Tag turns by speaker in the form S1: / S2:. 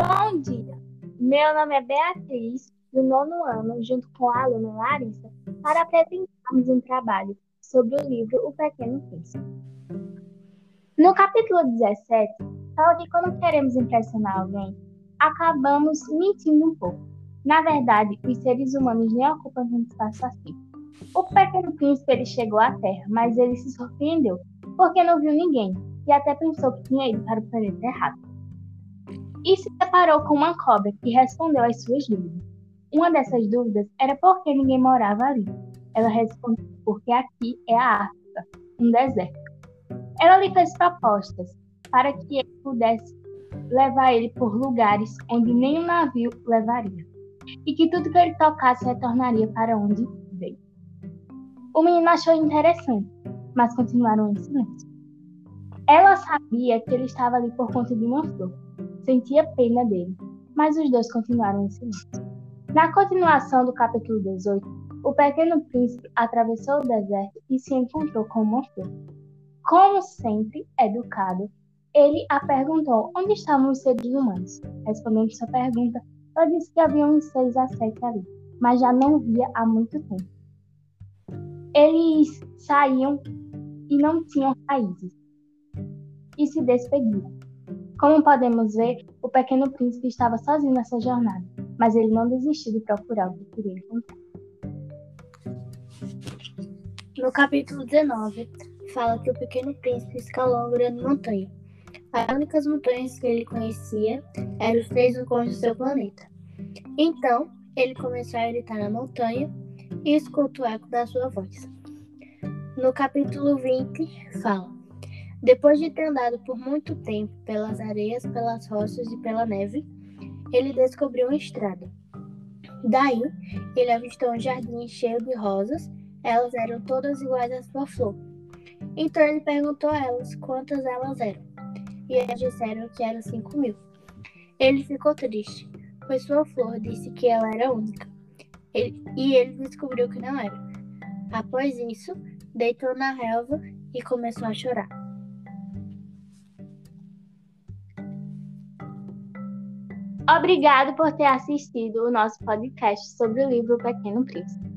S1: Bom dia, meu nome é Beatriz, do nono ano, junto com a aluna Larissa, para apresentarmos um trabalho sobre o livro O Pequeno Príncipe. No capítulo 17, fala que quando queremos impressionar alguém, acabamos mentindo um pouco. Na verdade, os seres humanos nem ocupam tanto espaço assim. O pequeno príncipe ele chegou à Terra, mas ele se surpreendeu, porque não viu ninguém e até pensou que tinha ido para o planeta errado. E se deparou com uma cobra que respondeu às suas dúvidas. Uma dessas dúvidas era por que ninguém morava ali. Ela respondeu porque aqui é a África, um deserto. Ela lhe fez propostas para que ele pudesse levar ele por lugares onde nenhum navio levaria, e que tudo que ele tocasse retornaria para onde veio. O menino achou interessante, mas continuaram em silêncio. Ela sabia que ele estava ali por conta de uma flor. Sentia pena dele, mas os dois continuaram em silêncio. Na continuação do capítulo 18, o pequeno príncipe atravessou o deserto e se encontrou com flor. Como sempre educado, ele a perguntou onde estavam os seres humanos. Respondendo sua pergunta, ela disse que havia uns seis a sete ali, mas já não via há muito tempo. Eles saíam e não tinham raízes, e se despediram. Como podemos ver, o pequeno príncipe estava sozinho nessa jornada, mas ele não desistiu de procurar o que queria encontrar.
S2: No capítulo 19, fala que o pequeno príncipe escalou uma grande montanha. As únicas montanhas que ele conhecia eram os três vulcões do seu planeta. Então, ele começou a gritar na montanha e escuta o eco da sua voz. No capítulo 20, fala: depois de ter andado por muito tempo pelas areias, pelas rochas e pela neve, ele descobriu uma estrada. Daí, ele avistou um jardim cheio de rosas, elas eram todas iguais à sua flor. Então ele perguntou a elas quantas elas eram, e elas disseram que eram cinco mil. Ele ficou triste, pois sua flor disse que ela era única, ele, e ele descobriu que não era. Após isso, deitou na relva e começou a chorar.
S1: Obrigado por ter assistido o nosso podcast sobre o livro Pequeno Príncipe.